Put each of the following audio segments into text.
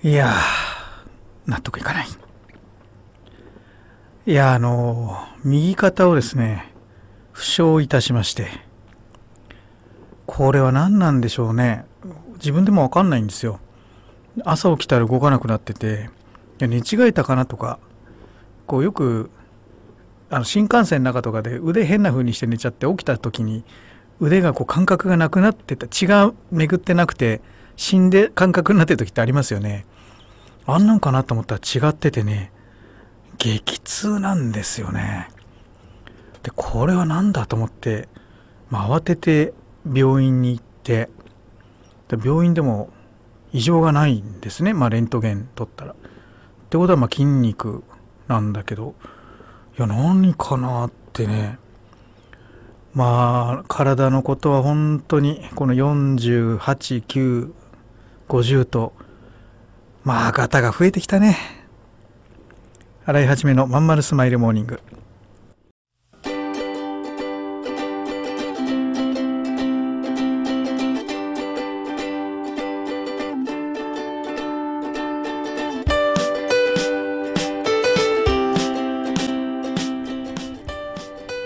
いや納得いかない。いやあの右肩をですね負傷いたしまして。これは何なんでしょうね。自分でも分かんないんですよ。朝起きたら動かなくなってていや寝違えたかなとか。こうよくあの新幹線の中とかで腕変な風にして寝ちゃって起きた時に腕がこう感覚がなくなってた。血が巡ってなくて死んで感覚になってる時ってありますよね。あんなんかなと思ったら違っててね激痛なんですよね。でこれは何だと思って、まあ、慌てて病院に行ってで病院でも異常がないんですね、まあ、レントゲン取ったら。ってことはまあ筋肉なんだけどいや何かなってね。まあ体のことは本当にこの489 50とまあガタが増えてきたね。洗い始めのまんまるスマイルモーニング。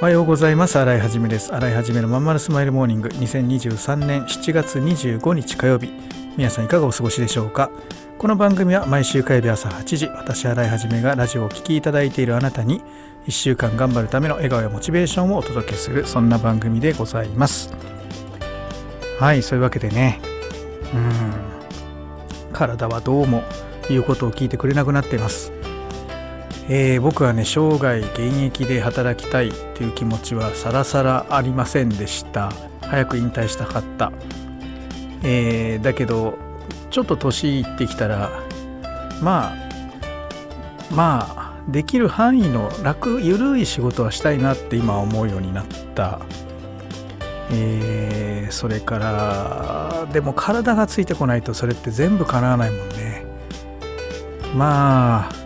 おはようございます。洗いはじめです。洗いはじめのまんまるスマイルモーニング2023年7月25日火曜日。皆さんいかがお過ごしでしょうか？この番組は毎週火曜日朝8時、私洗いはじめがラジオを聴きいただいているあなたに1週間頑張るための笑顔やモチベーションをお届けする、そんな番組でございます。はい、そういうわけでね、うん、体はどうも言うことを聞いてくれなくなっています。えー、僕はね生涯現役で働きたいっていう気持ちはさらさらありませんでした。早く引退したかった、えー、だけどちょっと年いってきたらまあまあできる範囲の楽ゆるい仕事はしたいなって今思うようになった、えー、それからでも体がついてこないとそれって全部叶わないもんね。まあ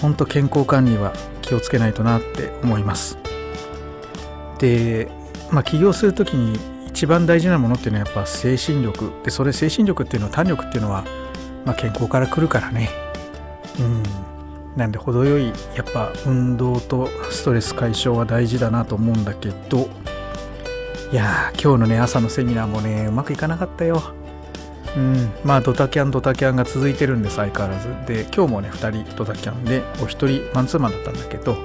本当健康管理は気をつけないとなって思います。で、まあ、起業する時に一番大事なものっていうのはやっぱ精神力。でそれ精神力っていうのは胆力っていうのは、まあ、健康から来るからね。うん。なんで程よいやっぱ運動とストレス解消は大事だなと思うんだけどいや今日のね朝のセミナーもねうまくいかなかったよ。うん、まあドタキャンドタキャンが続いてるんです相変わらず。で今日もね2人ドタキャンでお一人マンツーマンだったんだけど。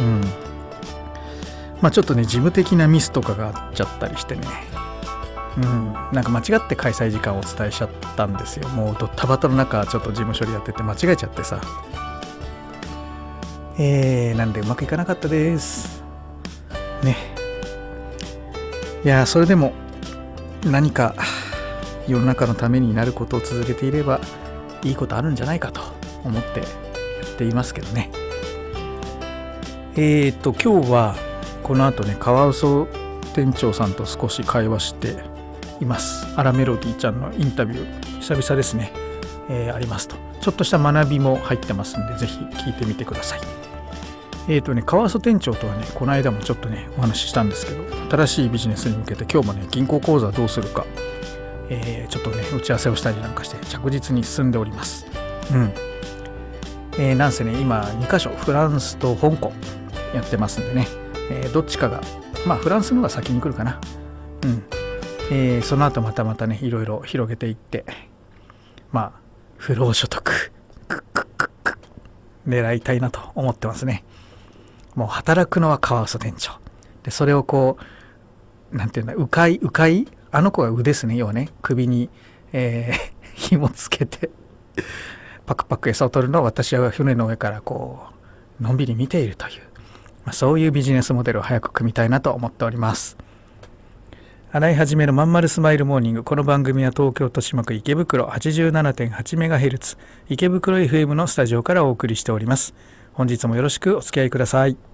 うん。まあちょっとね事務的なミスとかがあっちゃったりしてね。うん。なんか間違って開催時間をお伝えしちゃったんですよ。もうドッタバタの中ちょっと事務処理やってて間違えちゃってさ。えー、なんでうまくいかなかったです。ね。いやそれでも何か世の中のためになることを続けていればいいことあるんじゃないかと思ってやっていますけどね。えっ、ー、と今日はこの後ねカワウソ店長さんと少し会話しています。アラメロディちゃんのインタビュー久々ですね、えー、ありますと。ちょっとした学びも入ってますんでぜひ聞いてみてください。えっ、ー、とねカワウソ店長とはねこの間もちょっとねお話ししたんですけど新しいビジネスに向けて今日もね銀行口座どうするかえー、ちょっとね打ち合わせをしたりなんかして着実に進んでおります。うんえー、なんせね今2カ所フランスと香港やってますんでね、えー、どっちかがまあフランスの方が先に来るかな。うんえー、その後またまたねいろいろ広げていってまあ不労所得狙いたいなと思ってますね。もう働くのはカワウソ店長。でそれをこうなんていうんだ迂回迂回あの子は腕ですね要はね。首に、えー、紐つけてパクパク餌を取るのを私は船の上からこうのんびり見ているという、まあ、そういうビジネスモデルを早く組みたいなと思っております。洗い始めのまんまるスマイルモーニング。この番組は東京豊島区池袋 87.8MHz 池袋 FM のスタジオからお送りしております。本日もよろしくお付き合いください。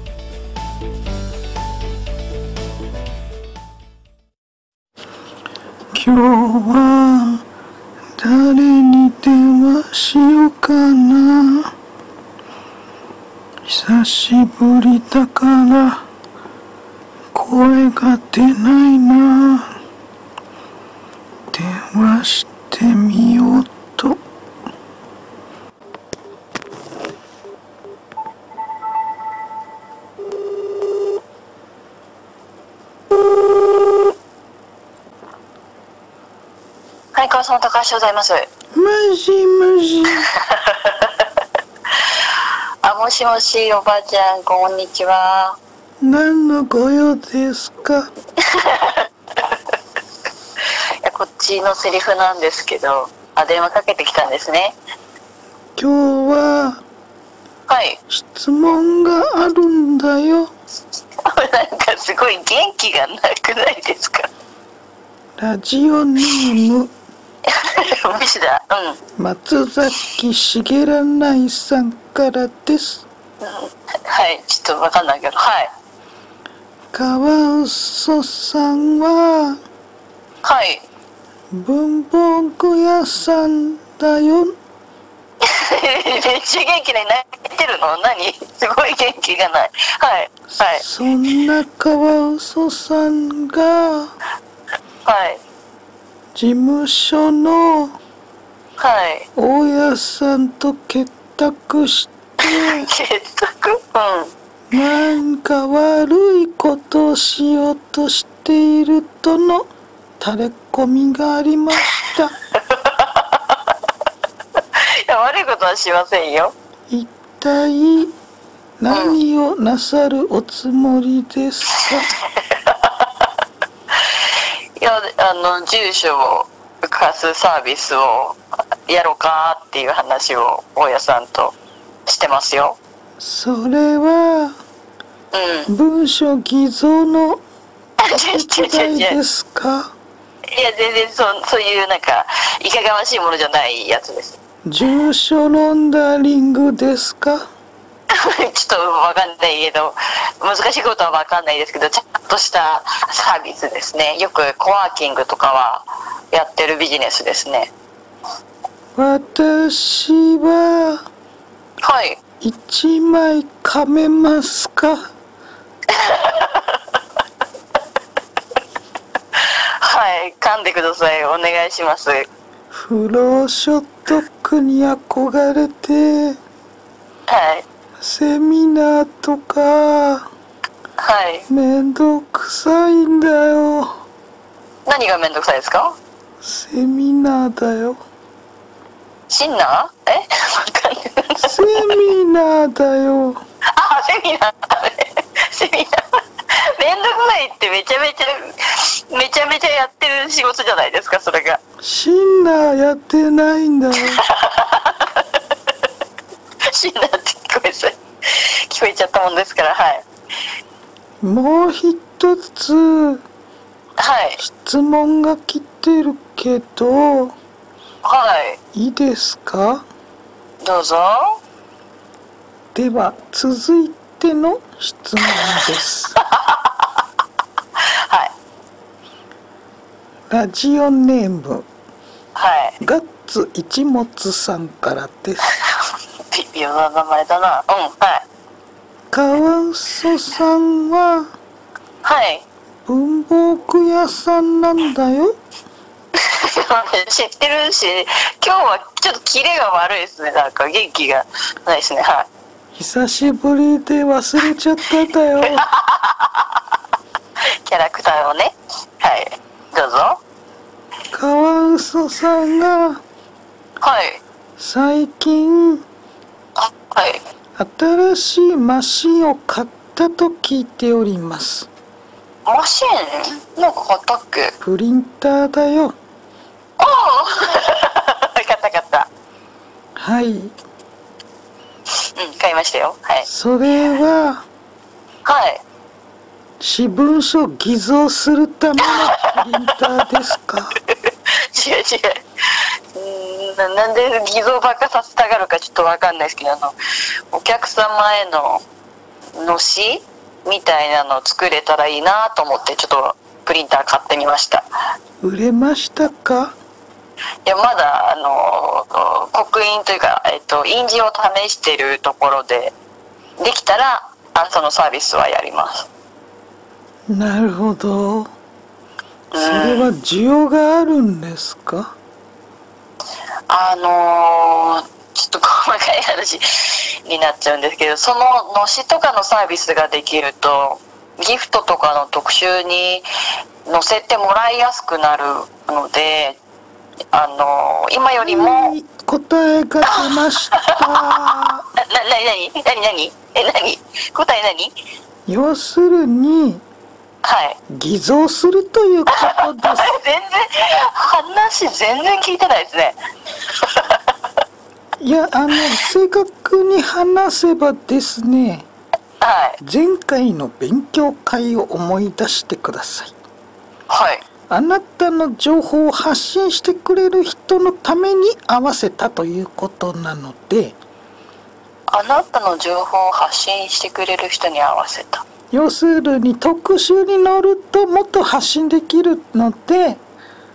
日は誰に電話しようかな。久しぶりだから声が出ないな。電話してみようとはい、川さん高橋でございます。もしもしあ、もしもし、おばあちゃん、こんにちは。何のご用ですか？いや、こっちのセリフなんですけど、あ、電話かけてきたんですね。今日ははい。質問があるんだよ なんかすごい元気がなくないですか？ラジオネーム 無視だ。うん。松崎しげらないさんからですはい、ちょっとわかんないけど、はい。カワウソさんははい。文房具屋さんだよめっちゃ元気で泣いてるの？何？すごい元気がない。はい。はい。そんなカワウソさんがはい。事務所のはい。大家さんと結託して結束うん。なんか悪いことをしようとしているとのタレコミがありました いや、悪いことはしませんよ。一体何をなさるおつもりですか？いやあの住所を貸すサービスをやろうかっていう話を大家さんとしてますよ。それはうん。文書偽造の違う違う答違う違ういやえですか？全然そそういうなんかいかがわしいものじゃないやつです。住所ロンダリングですか？ちょっとわかんないけど難しいことはわかんないですけどちゃんとしたサービスですね。よくコワーキングとかはやってるビジネスですね。私ははい。一枚噛めますか？はい。噛んでください。お願いします。フローショットクに憧れてはい。セミナーとかはい。めんどくさいんだよ。何がめんどくさいですか？セミナーだよ。シンナー？え？わかんない。セミナーだよ。あセミナー。セミナー。めんどくさいってめちゃめちゃめちゃめちゃやってる仕事じゃないですかそれが。シンナーやってないんだよ。シンナーって聞こえちゃ聞こえちゃったもんですからはいもう一つはい。質問が来てるけどはい。いいですか？どうぞ。では続いての質問です。はい。ラジオネームはい。ガッツ一物さんからです。微妙な名前だな。うんはいカワウソさんははい。文房具屋さんなんだよ？知ってるし今日はちょっとキレが悪いですね。なんか元気がないですね。はい。久しぶりで忘れちゃったんだよ。キャラクターをね。はい。どうぞ。カワウソさんがはい。最近はい。新しいマシンを買ったと聞いておりますマシンなんか買ったっけプリンターだよああ 買った買った。はいうん、買いましたよ。はい。それははい。私文書偽造するためのプリンターですか？違う違う。ななんで偽造ばっかさせたがるかちょっとわかんないですけど、あの、お客様へののしみたいなのを作れたらいいなと思って、ちょっとプリンター買ってみました。売れましたか？いや、まだ、あの、刻印というか、えっと、印字を試してるところで、できたら、あそのサービスはやります。なるほどそれは需要があるんですか？あのーちょっと細かい話になっちゃうんですけどそののしとかのサービスができるとギフトとかの特集に載せてもらいやすくなるので、あのー今よりも、はい答えが出ました。な、な、なになになになにえ、なに答え何？要するにはい。偽造するということです。全然、話全然聞いてないですね。いやあの正確に話せばですねはい。前回の勉強会を思い出してくださいはい。あなたの情報を発信してくれる人のために合わせたということなのであなたの情報を発信してくれる人に合わせた。要するに特集に乗るともっと発信できるので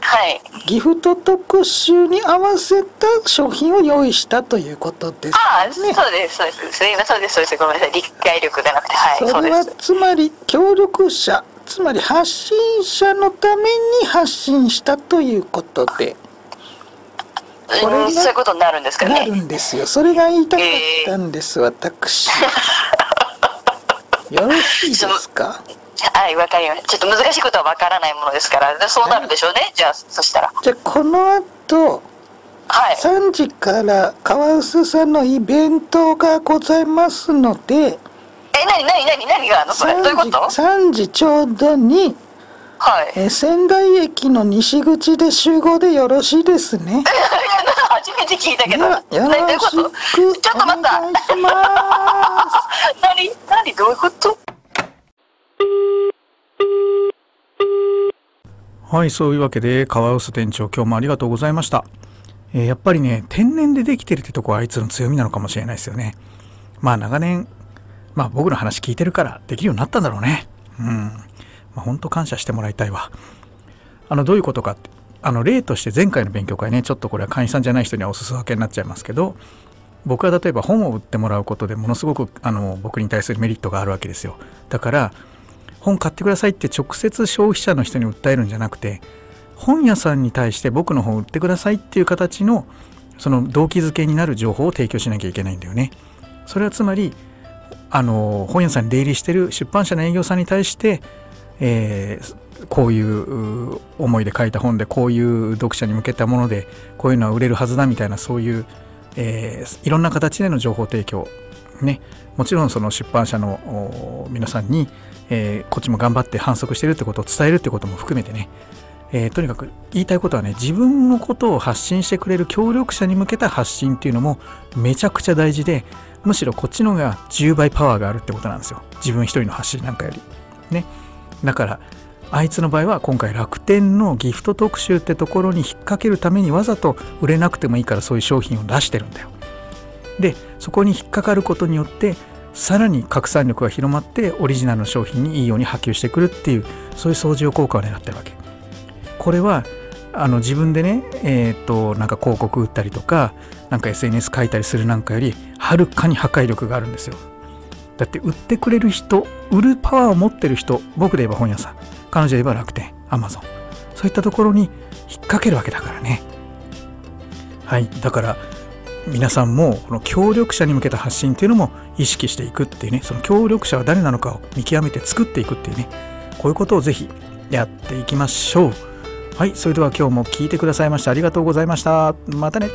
はい。ギフト特集に合わせた商品を用意したということですああ、ね。そうです、そうです。そうです、そうです。ごめんなさい。理解力がなくて。はい、それは。つまり協力者つまり発信者のために発信したということでこれがうん、そういうことになるんですかねなる。んですよそれが言いたかったんです、私よろしいですか？はい、わかりました。ちょっと難しいことはわからないものですから、でそうなるでしょうね。じゃあ、そしたら。じゃあこの後はい。3時から川臼さんのイベントがございますのでえ、なになになに何があるの？それ。どういうこと？3時ちょうどにはい。えー仙台駅の西口で集合でよろしいですね。初めて聞いたけど。よろしくお願いします。何何？どういうこと？はい、そういうわけで川臼店長今日もありがとうございました。えーやっぱりね天然でできてるってとこはあいつの強みなのかもしれないですよね。まあ長年まあ僕の話聞いてるからできるようになったんだろうね。うん。まあ本当感謝してもらいたいわ。あのどういうことかってあの例として前回の勉強会ねちょっとこれは会員さんじゃない人にはおすす分けになっちゃいますけど僕は例えば本を売ってもらうことでものすごくあの僕に対するメリットがあるわけですよだから本買ってくださいって直接消費者の人に訴えるんじゃなくて本屋さんに対して僕の本売ってくださいっていう形のその動機づけになる情報を提供しなきゃいけないんだよね。それはつまりあの本屋さんに出入りしてる出版社の営業さんに対して、えーこういう思いで書いた本でこういう読者に向けたものでこういうのは売れるはずだみたいなそういう、えーいろんな形での情報提供ねもちろんその出版社の皆さんに、えーこっちも頑張って反則してるってことを伝えるってことも含めてね、えーとにかく言いたいことはね自分のことを発信してくれる協力者に向けた発信っていうのもめちゃくちゃ大事でむしろこっちの方が10倍パワーがあるってことなんですよ。自分一人の発信なんかより。ね。だからあいつの場合は今回楽天のギフト特集ってところに引っ掛けるためにわざと売れなくてもいいからそういう商品を出してるんだよ。でそこに引っかかることによってさらに拡散力が広まってオリジナルの商品にいいように波及してくるっていうそういう相乗効果を狙ってるわけ。これはあの自分でねえっ、となんか広告売ったりとかなんか SNS 書いたりするなんかよりはるかに破壊力があるんですよ。だって売ってくれる人売るパワーを持ってる人僕で言えば本屋さん彼女で言えば楽天アマゾンそういったところに引っ掛けるわけだからね。はいだから皆さんもこの協力者に向けた発信っていうのも意識していくっていうねその協力者は誰なのかを見極めて作っていくっていうねこういうことをぜひやっていきましょう。はいそれでは今日も聴いてくださいましてありがとうございました。またね。